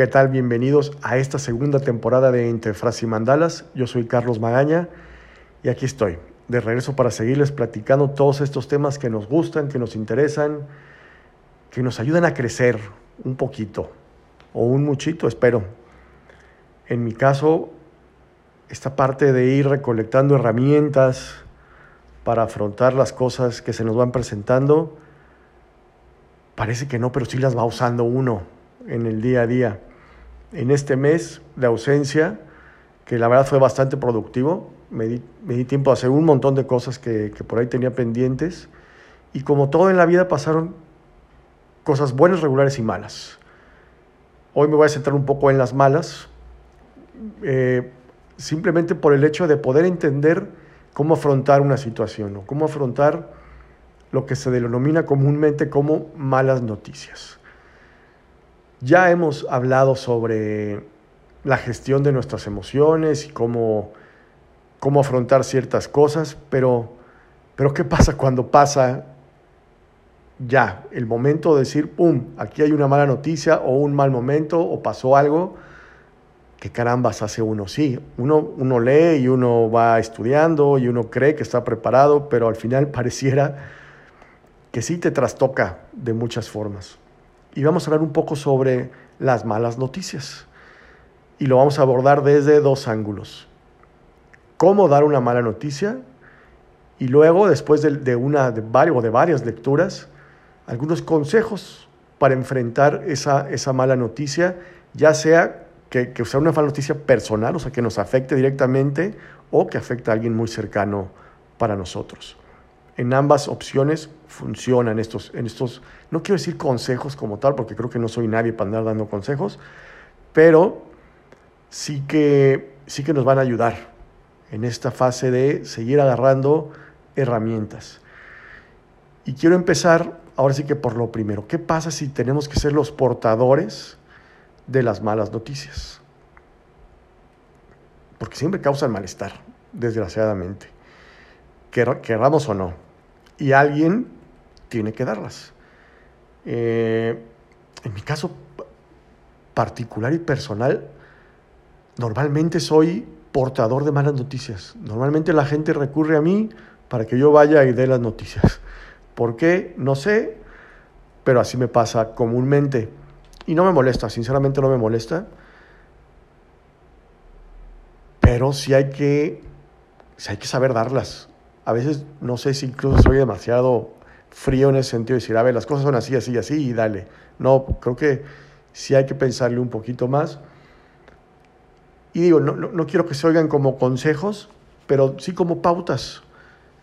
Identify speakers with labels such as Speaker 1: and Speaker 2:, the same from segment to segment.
Speaker 1: ¿Qué tal? Bienvenidos a esta segunda temporada de Entre Frases y Mandalas. Yo soy Carlos Magaña y aquí estoy, de regreso para seguirles platicando todos estos temas que nos gustan, que nos interesan, que nos ayudan a crecer un poquito o un muchito, espero. En mi caso, esta parte de ir recolectando herramientas para afrontar las cosas que se nos van presentando, parece que no, pero sí las va usando uno en el día a día en este mes de ausencia, que la verdad fue bastante productivo. Me di, tiempo a hacer un montón de cosas que, por ahí tenía pendientes. Y como todo en la vida pasaron cosas buenas, regulares y malas. Hoy me voy a centrar un poco en las malas, eh, simplemente por el hecho de poder entender cómo afrontar una situación o cómo afrontar lo que se denomina comúnmente como malas noticias. Ya hemos hablado sobre la gestión de nuestras emociones y cómo, cómo afrontar ciertas cosas, pero, pero ¿qué pasa cuando pasa ya el momento de decir, ¡pum!, aquí hay una mala noticia o un mal momento o pasó algo? ¿Qué carambas hace uno? Sí, uno, uno lee y uno va estudiando y uno cree que está preparado, pero al final pareciera que sí te trastoca de muchas formas y vamos a hablar un poco sobre las malas noticias. Y lo vamos a abordar desde dos ángulos. Cómo dar una mala noticia y luego, después de, una de varios, de varias lecturas, algunos consejos para enfrentar esa, esa mala noticia, ya sea que, que sea una mala noticia personal, o sea, que nos afecte directamente o que afecte a alguien muy cercano para nosotros. En ambas opciones funcionan estos, en estos, no quiero decir consejos como tal, porque creo que no soy nadie para andar dando consejos, pero sí que, sí que nos van a ayudar en esta fase de seguir agarrando herramientas. Y quiero empezar ahora sí que por lo primero. ¿Qué pasa si tenemos que ser los portadores de las malas noticias? Porque siempre causan malestar, desgraciadamente, querramos o no y alguien tiene que darlas. Eh, en mi caso particular y personal, normalmente soy portador de malas noticias. Normalmente la gente recurre a mí para que yo vaya y dé las noticias. ¿Por qué? No sé, pero así me pasa comúnmente. Y no me molesta, sinceramente no me molesta. Pero sí hay que, sí hay que saber darlas a veces no sé si incluso soy demasiado frío en ese sentido de decir, a ver, las cosas son así, así, así y dale. No, creo que sí hay que pensarle un poquito más. Y digo, no, no, quiero que se oigan como consejos, pero sí como pautas,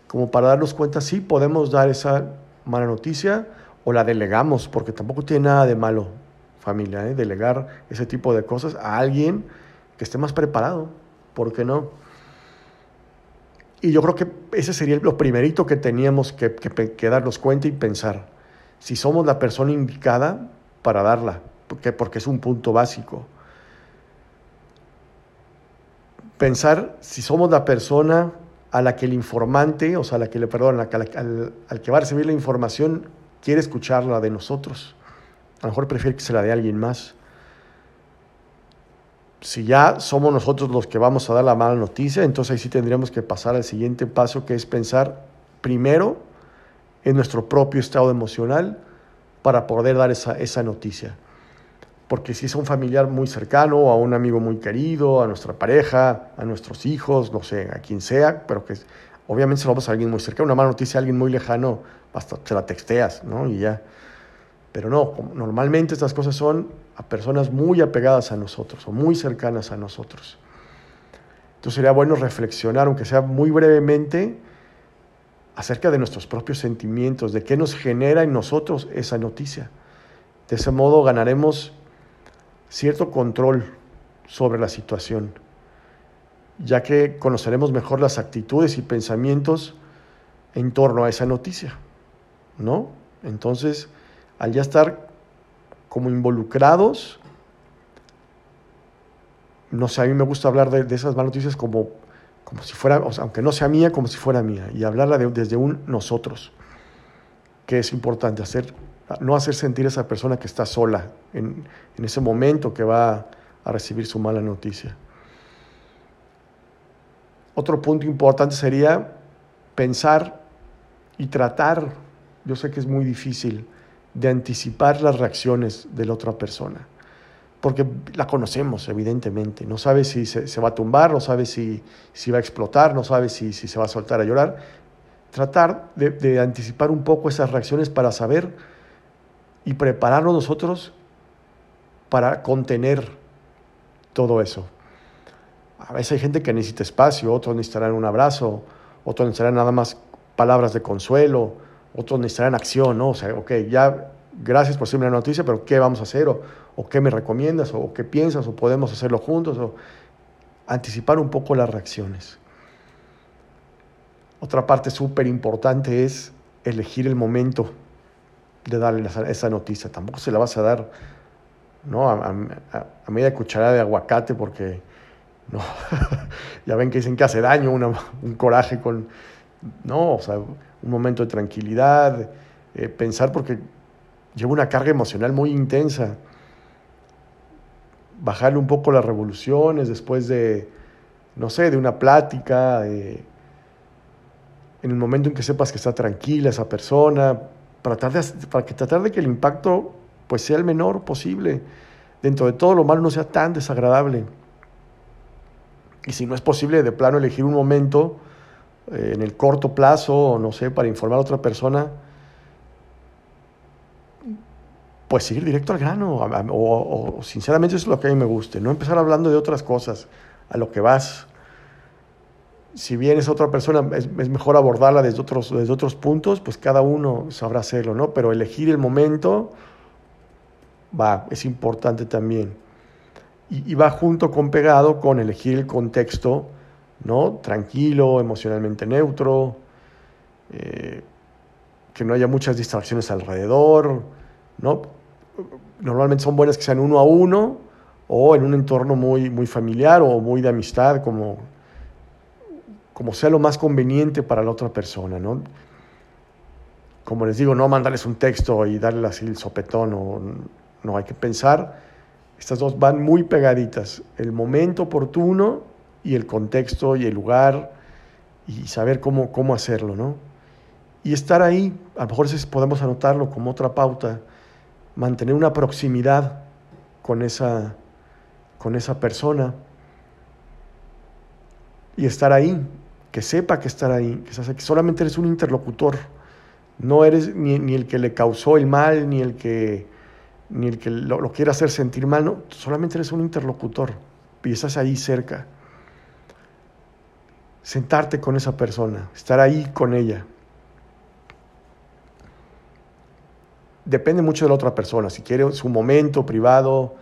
Speaker 1: como para darnos cuenta si podemos dar esa mala noticia o la delegamos, porque tampoco tiene nada de malo, familia, ¿eh? delegar ese tipo de cosas a alguien que esté más preparado, ¿por qué no? Y yo creo que ese sería lo primerito que teníamos que, darnos cuenta y pensar. Si somos la persona indicada para darla, porque, porque es un punto básico. Pensar si somos la persona a la que el informante, o sea, a la que le, perdón, al, al que va a recibir la información, quiere escucharla de nosotros. A lo mejor prefiere que se la dé a alguien más si ya somos nosotros los que vamos a dar la mala noticia, entonces ahí sí tendríamos que pasar al siguiente paso, que es pensar primero en nuestro propio estado emocional para poder dar esa, esa noticia. Porque si es un familiar muy cercano, a un amigo muy querido, a nuestra pareja, a nuestros hijos, no sé, a quien sea, pero que obviamente se lo vamos a alguien muy cercano, una mala noticia a alguien muy lejano, hasta se la texteas, ¿no? Y ya. Pero no, normalmente estas cosas son a personas muy apegadas a nosotros o muy cercanas a nosotros. Entonces sería bueno reflexionar, aunque sea muy brevemente, acerca de nuestros propios sentimientos, de qué nos genera en nosotros esa noticia. De ese modo ganaremos cierto control sobre la situación, ya que conoceremos mejor las actitudes y pensamientos en torno a esa noticia, ¿no? Entonces, al ya estar como involucrados. No sé, a mí me gusta hablar de, esas malas noticias como, como si fuera, o sea, aunque no sea mía, como si fuera mía, y hablarla desde un nosotros, que es importante hacer no hacer sentir a esa persona que está sola en, en ese momento que va a recibir su mala noticia. Otro punto importante sería pensar y tratar, yo sé que es muy difícil, de anticipar las reacciones de la otra persona, porque la conocemos evidentemente, no sabe si se, va a tumbar, no sabe si, si, va a explotar, no sabe si, si, se va a soltar a llorar. Tratar de, de anticipar un poco esas reacciones para saber y prepararnos nosotros para contener todo eso. A veces hay gente que necesita espacio, otros necesitarán un abrazo, otros necesitarán nada más palabras de consuelo, otros necesitarán acción, ¿no? O sea, ok, ya gracias por ser una noticia, pero ¿qué vamos a hacer? O, qué me recomiendas? O qué piensas? ¿O podemos hacerlo juntos? O anticipar un poco las reacciones. Otra parte súper importante es elegir el momento de darle esa noticia. Tampoco se la vas a dar ¿no? a, a media cucharada de aguacate porque ya ven que dicen que hace daño un coraje con, no, o sea, un momento de tranquilidad, eh, pensar porque lleva una carga emocional muy intensa. Bajarle un poco las revoluciones después de, no sé, de una plática, en el momento en que sepas que está tranquila esa persona, para tratar de, para que, tratar de que el impacto pues, sea el menor posible, dentro de todo lo malo no sea tan desagradable. Y si no es posible de plano elegir un momento eh, en el corto plazo, no sé, para informar a otra persona, pues seguir directo al grano. O, sinceramente eso es lo que a mí me guste, no empezar hablando de otras cosas, a lo que vas. Si bien es otra persona, es, mejor abordarla desde otros, desde otros puntos, pues cada uno sabrá hacerlo, ¿no? Pero elegir el momento, va, es importante también y, va junto con pegado con elegir el contexto, ¿no? Tranquilo, emocionalmente neutro, eh, que no haya muchas distracciones alrededor, ¿no? Normalmente son buenas que sean uno a uno o en un entorno muy, muy familiar o muy de amistad, como, como sea lo más conveniente para la otra persona, ¿no? Como les digo, no mandarles un texto y darle así el sopetón, o, no, hay que pensar estas dos van muy pegaditas, el momento oportuno y el contexto y el lugar y saber cómo, cómo hacerlo, ¿no? Y estar ahí, a lo mejor podemos anotarlo como otra pauta, mantener una proximidad con esa, con esa persona y estar ahí, que sepa que estar ahí, que solamente eres un interlocutor, no eres ni, ni el que le causó el mal, ni el que ni el que lo, quiera hacer sentir mal, no, solamente eres un interlocutor y estás ahí cerca. Sentarte con esa persona, estar ahí con ella. Depende mucho de la otra persona, si quiere su momento privado,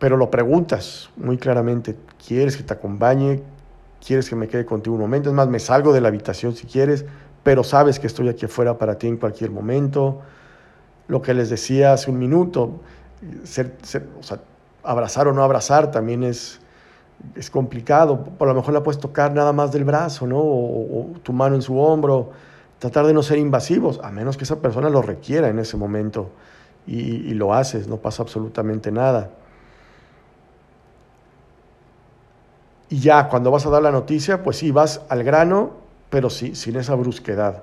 Speaker 1: pero lo preguntas muy claramente, ¿quieres que te acompañe? ¿Quieres que me quede contigo un momento? Es más, me salgo de la habitación si quieres, pero sabes que estoy aquí afuera para ti en cualquier momento lo que les decía hace un minuto, ser, abrazar o no abrazar también es, es complicado. Por lo mejor la puedes tocar nada más del brazo, ¿no? O, tu mano en su hombro. Tratar de no ser invasivos, a menos que esa persona lo requiera en ese momento. Y, y lo haces, no pasa absolutamente nada. Y ya, cuando vas a dar la noticia, pues sí, vas al grano, pero sí, sin esa brusquedad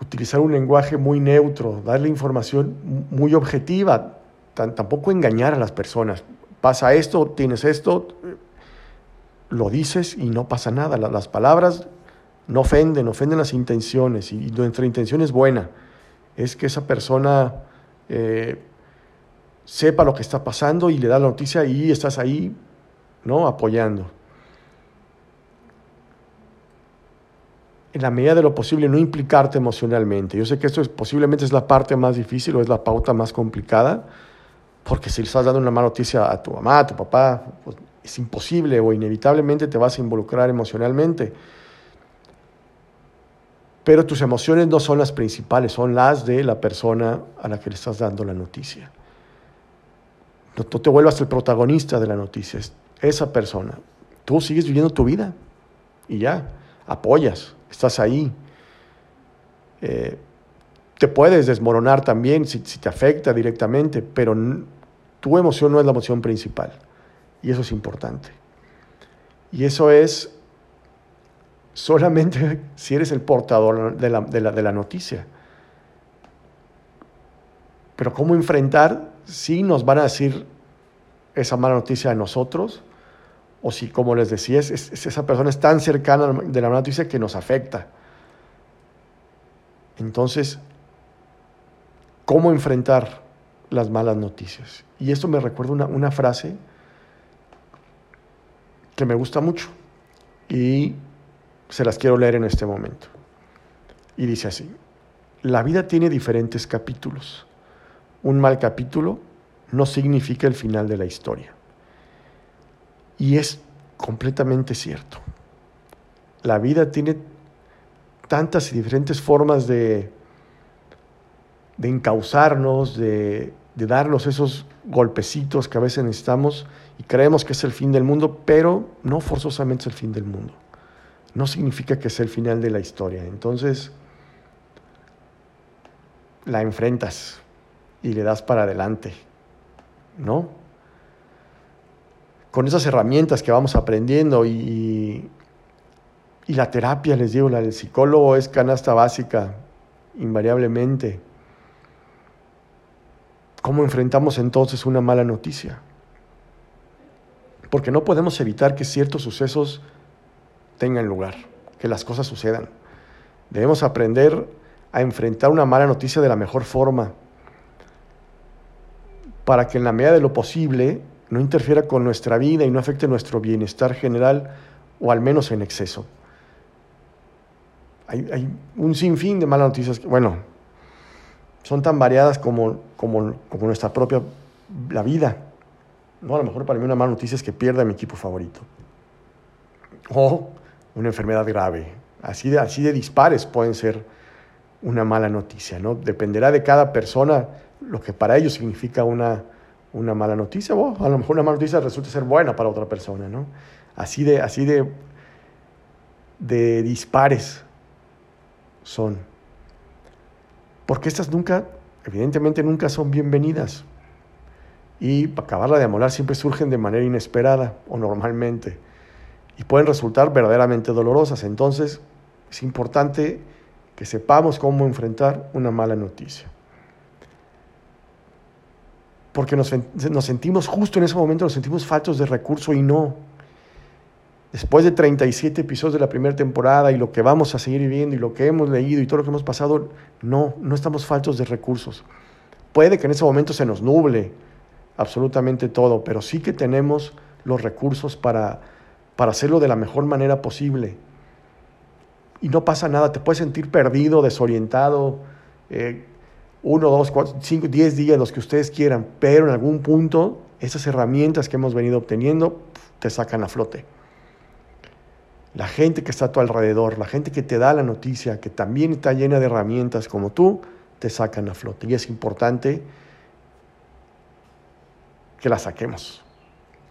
Speaker 1: utilizar un lenguaje muy neutro, darle información muy objetiva, tampoco engañar a las personas. Pasa esto, tienes esto, lo dices y no pasa nada. Las palabras no ofenden, ofenden las intenciones y nuestra intención es buena. Es que esa persona eh, sepa lo que está pasando y le da la noticia y estás ahí, ¿no? Apoyando. en la medida de lo posible, no implicarte emocionalmente. Yo sé que esto es, posiblemente es la parte más difícil o es la pauta más complicada, porque si le estás dando una mala noticia a tu mamá, a tu papá, pues es imposible o inevitablemente te vas a involucrar emocionalmente. Pero tus emociones no son las principales, son las de la persona a la que le estás dando la noticia. No, te vuelvas el protagonista de la noticia, es esa persona. Tú sigues viviendo tu vida y ya, apoyas estás ahí. Eh, te puedes desmoronar también si te afecta directamente, pero tu emoción no es la emoción principal. Y eso es importante. Y eso es solamente si eres el portador de la, de la, de la noticia. Pero cómo enfrentar si nos van a decir esa mala noticia a nosotros o si, como les decía, es, esa persona es tan cercana de la mala noticia que nos afecta. Entonces, ¿cómo enfrentar las malas noticias? Y esto me recuerda una, una frase que me gusta mucho y se las quiero leer en este momento. Y dice así, la vida tiene diferentes capítulos. Un mal capítulo no significa el final de la historia. Y es completamente cierto. La vida tiene tantas y diferentes formas de, de encauzarnos, de, de darnos esos golpecitos que a veces necesitamos y creemos que es el fin del mundo, pero no forzosamente es el fin del mundo. No significa que sea el final de la historia. Entonces, la enfrentas y le das para adelante, ¿no? con esas herramientas que vamos aprendiendo y, y la terapia, les digo, la del psicólogo es canasta básica, invariablemente. ¿Cómo enfrentamos entonces una mala noticia? Porque no podemos evitar que ciertos sucesos tengan lugar, que las cosas sucedan. Debemos aprender a enfrentar una mala noticia de la mejor forma, para que en la medida de lo posible no interfiera con nuestra vida y no afecte nuestro bienestar general o al menos en exceso. Hay, un sinfín de malas noticias bueno, son tan variadas como, como, como, nuestra propia la vida. ¿no? A lo mejor para mí una mala noticia es que pierda mi equipo favorito. O una enfermedad grave. Así de, así de dispares pueden ser una mala noticia. ¿no? Dependerá de cada persona lo que para ellos significa una, una mala noticia, a lo mejor una mala noticia resulta ser buena para otra persona, ¿no? Así de, así de, de dispares son. Porque estas nunca, evidentemente nunca son bienvenidas. Y acabarla de amolar siempre surgen de manera inesperada o normalmente. Y pueden resultar verdaderamente dolorosas. Entonces es importante que sepamos cómo enfrentar una mala noticia porque nos, sentimos justo en ese momento, nos sentimos faltos de recurso y no. Después de 37 episodios de la primera temporada y lo que vamos a seguir viviendo y lo que hemos leído y todo lo que hemos pasado, no, no estamos faltos de recursos. Puede que en ese momento se nos nuble absolutamente todo, pero sí que tenemos los recursos para, para hacerlo de la mejor manera posible. Y no pasa nada, te puedes sentir perdido, desorientado, eh, uno, dos, cuatro, cinco, diez días, los que ustedes quieran, pero en algún punto esas herramientas que hemos venido obteniendo te sacan a flote. La gente que está a tu alrededor, la gente que te da la noticia, que también está llena de herramientas como tú, te sacan a flote. Y es importante que la saquemos.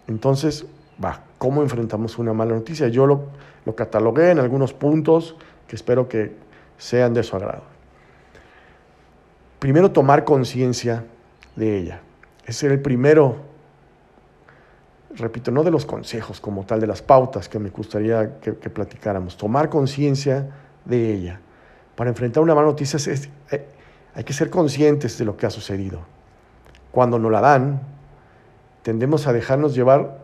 Speaker 1: Entonces, va, ¿cómo enfrentamos una mala noticia? Yo lo, lo catalogué en algunos puntos que espero que sean de su agrado primero tomar conciencia de ella. Ese era el primero, repito, no de los consejos como tal, de las pautas que me gustaría que, platicáramos. Tomar conciencia de ella. Para enfrentar una mala noticia es, eh, hay que ser conscientes de lo que ha sucedido. Cuando nos la dan, tendemos a dejarnos llevar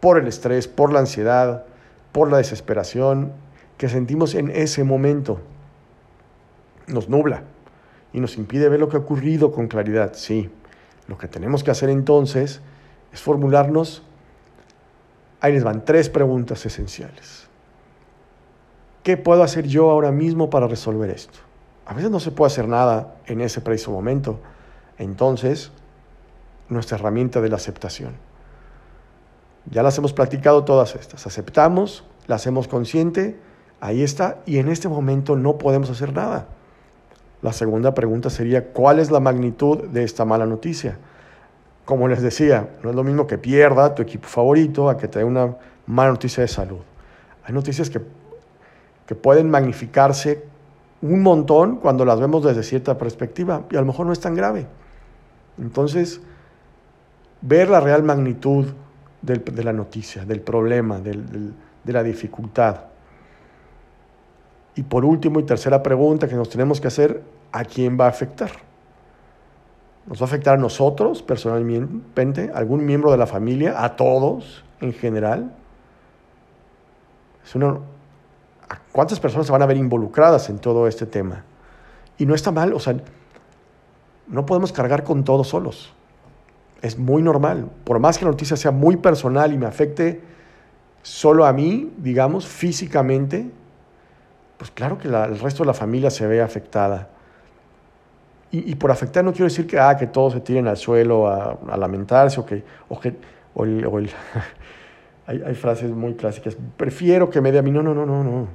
Speaker 1: por el estrés, por la ansiedad, por la desesperación que sentimos en ese momento. Nos nubla y nos impide ver lo que ha ocurrido con claridad. Sí, lo que tenemos que hacer entonces es formularnos, ahí les van tres preguntas esenciales. ¿Qué puedo hacer yo ahora mismo para resolver esto? A veces no se puede hacer nada en ese preciso momento. Entonces, nuestra herramienta de la aceptación. Ya las hemos platicado todas estas. Aceptamos, la hacemos consciente, ahí está, y en este momento no podemos hacer nada. La segunda pregunta sería, ¿cuál es la magnitud de esta mala noticia? Como les decía, no es lo mismo que pierda tu equipo favorito a que te dé una mala noticia de salud. Hay noticias que, que pueden magnificarse un montón cuando las vemos desde cierta perspectiva y a lo mejor no es tan grave. Entonces, ver la real magnitud de la noticia, del problema, de la dificultad. Y por último y tercera pregunta que nos tenemos que hacer, ¿a quién va a afectar? ¿Nos va a afectar a nosotros personalmente, a algún miembro de la familia, a todos en general? ¿Cuántas personas se van a ver involucradas en todo este tema? Y no está mal, o sea, no podemos cargar con todo solos. Es muy normal. Por más que la noticia sea muy personal y me afecte solo a mí, digamos, físicamente, pues claro que el resto de la familia se ve afectada. Y, por afectar no quiero decir que, ah, que todos se tiren al suelo a, lamentarse o que, o que hay, frases muy clásicas, prefiero que me dé a mí, no, no, no, no, no.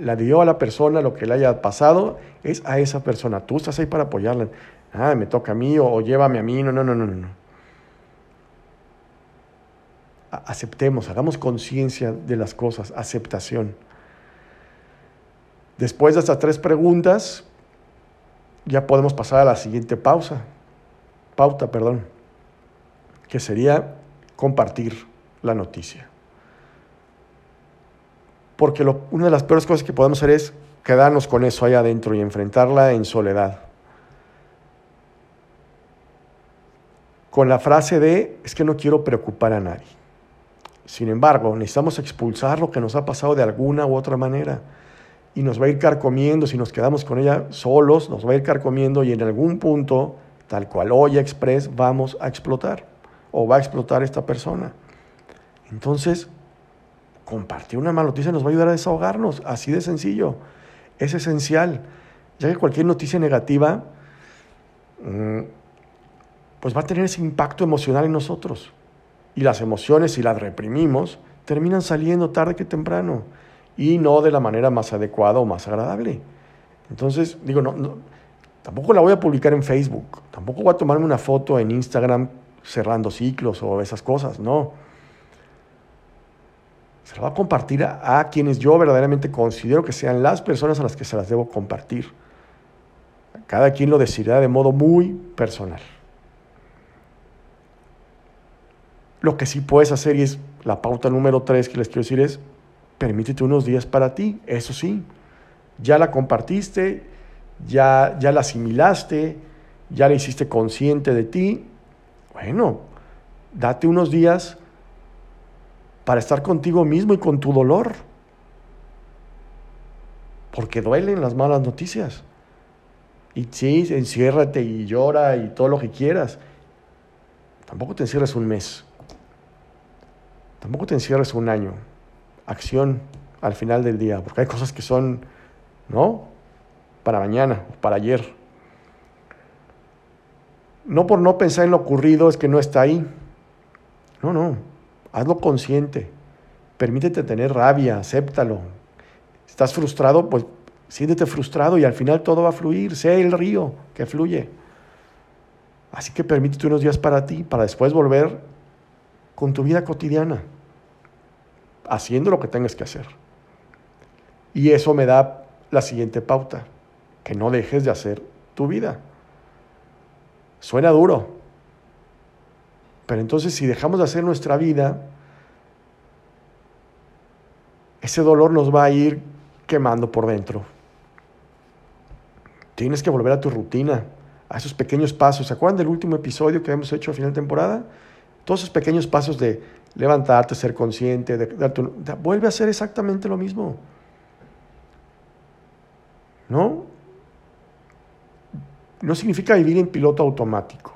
Speaker 1: La dio a la persona, lo que le haya pasado es a esa persona. Tú estás ahí para apoyarla. Ah, me toca a mí o, o llévame a mí, no, no, no, no, no. Aceptemos, hagamos conciencia de las cosas, aceptación. Después de estas tres preguntas, ya podemos pasar a la siguiente pausa, pauta, perdón, que sería compartir la noticia. Porque una de las peores cosas que podemos hacer es quedarnos con eso ahí adentro y enfrentarla en soledad. Con la frase de, es que no quiero preocupar a nadie. Sin embargo, necesitamos expulsar lo que nos ha pasado de alguna u otra manera y nos va a ir carcomiendo, si nos quedamos con ella solos, nos va a ir carcomiendo y en algún punto, tal cual hoy Express, vamos a explotar o va a explotar esta persona. Entonces, compartir una mala noticia nos va a ayudar a desahogarnos, así de sencillo. Es esencial, ya que cualquier noticia negativa, mm, pues va a tener ese impacto emocional en nosotros. Y las emociones, si las reprimimos, terminan saliendo tarde que temprano y no de la manera más adecuada o más agradable. Entonces, digo, no, tampoco la voy a publicar en Facebook, tampoco voy a tomarme una foto en Instagram cerrando ciclos o esas cosas, no. Se la voy a compartir a, a quienes yo verdaderamente considero que sean las personas a las que se las debo compartir. Cada quien lo decidirá de modo muy personal. Lo que sí puedes hacer, y es la pauta número tres que les quiero decir, es permítete unos días para ti, eso sí. Ya la compartiste, ya, ya la asimilaste, ya la hiciste consciente de ti. Bueno, date unos días para estar contigo mismo y con tu dolor. Porque duelen las malas noticias. Y sí, enciérrate y llora y todo lo que quieras. Tampoco te encierres un mes. Tampoco te encierres un año acción al final del día, porque hay cosas que son, ¿no? Para mañana, para ayer. No por no pensar en lo ocurrido es que no está ahí. No, no. Hazlo consciente. Permítete tener rabia, acéptalo. Estás frustrado, pues siéntete frustrado y al final todo va a fluir. Sé el río que fluye. Así que permítete unos días para ti, para después volver con tu vida cotidiana haciendo lo que tengas que hacer. Y eso me da la siguiente pauta, que no dejes de hacer tu vida. Suena duro, pero entonces si dejamos de hacer nuestra vida, ese dolor nos va a ir quemando por dentro. Tienes que volver a tu rutina, a esos pequeños pasos. ¿Se acuerdan del último episodio que hemos hecho a final de temporada? Todos esos pequeños pasos de levantarte, ser consciente, de, vuelve a hacer exactamente lo mismo. ¿No? No significa vivir en piloto automático.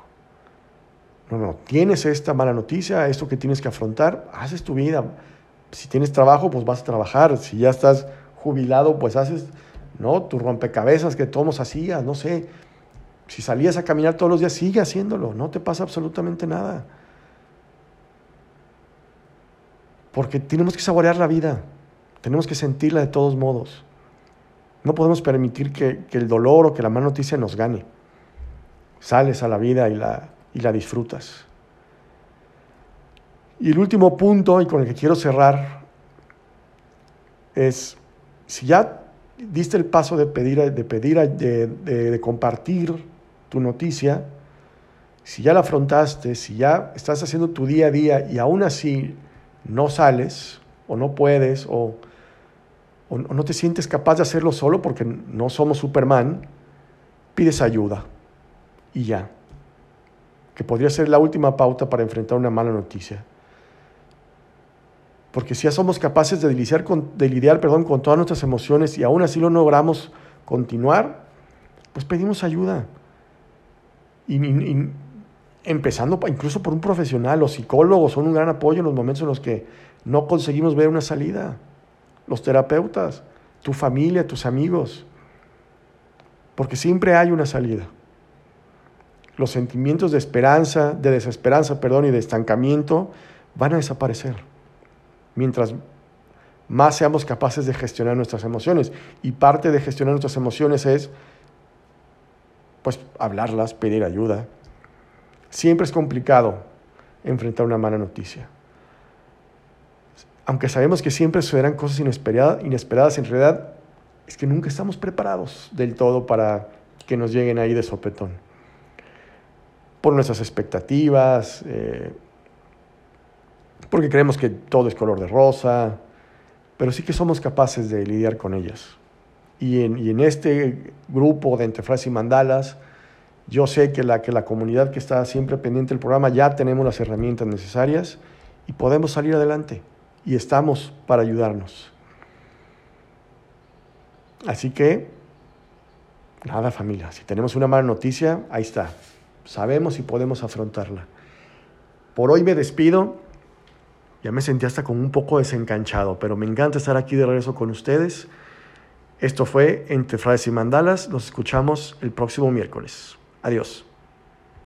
Speaker 1: No, no, tienes esta mala noticia, esto que tienes que afrontar, haces tu vida. Si tienes trabajo, pues vas a trabajar. Si ya estás jubilado, pues haces, ¿no? Tu rompecabezas que todos hacías, no sé. Si salías a caminar todos los días, sigue haciéndolo, no te pasa absolutamente nada. Porque tenemos que saborear la vida, tenemos que sentirla de todos modos. No podemos permitir que, el dolor o que la mala noticia nos gane. Sales a la vida y la, y la disfrutas. Y el último punto, y con el que quiero cerrar, es, si ya diste el paso de pedir, de, pedir de, compartir tu noticia, si ya la afrontaste, si ya estás haciendo tu día a día y aún así no sales o no puedes o, o, no te sientes capaz de hacerlo solo porque no somos Superman, pides ayuda y ya. Que podría ser la última pauta para enfrentar una mala noticia. Porque si ya somos capaces de lidiar, con, de lidiar perdón, con todas nuestras emociones y aún así no logramos continuar, pues pedimos ayuda. Y, y, empezando incluso por un profesional, los psicólogos son un gran apoyo en los momentos en los que no conseguimos ver una salida, los terapeutas, tu familia, tus amigos, porque siempre hay una salida. Los sentimientos de esperanza, de desesperanza, perdón, y de estancamiento van a desaparecer mientras más seamos capaces de gestionar nuestras emociones. Y parte de gestionar nuestras emociones es, pues, hablarlas, pedir ayuda, Siempre es complicado enfrentar una mala noticia. Aunque sabemos que siempre sucederán cosas inesperadas, en realidad es que nunca estamos preparados del todo para que nos lleguen ahí de sopetón. Por nuestras expectativas, eh, porque creemos que todo es color de rosa, pero sí que somos capaces de lidiar con ellas. Y en, y en este grupo de Entre y Mandalas, yo sé que la, que la comunidad que está siempre pendiente del programa ya tenemos las herramientas necesarias y podemos salir adelante y estamos para ayudarnos. Así que, nada familia, si tenemos una mala noticia, ahí está. Sabemos y podemos afrontarla. Por hoy me despido. Ya me sentí hasta como un poco desencanchado, pero me encanta estar aquí de regreso con ustedes. Esto fue Entre Frases y Mandalas. Nos escuchamos el próximo miércoles. Adiós.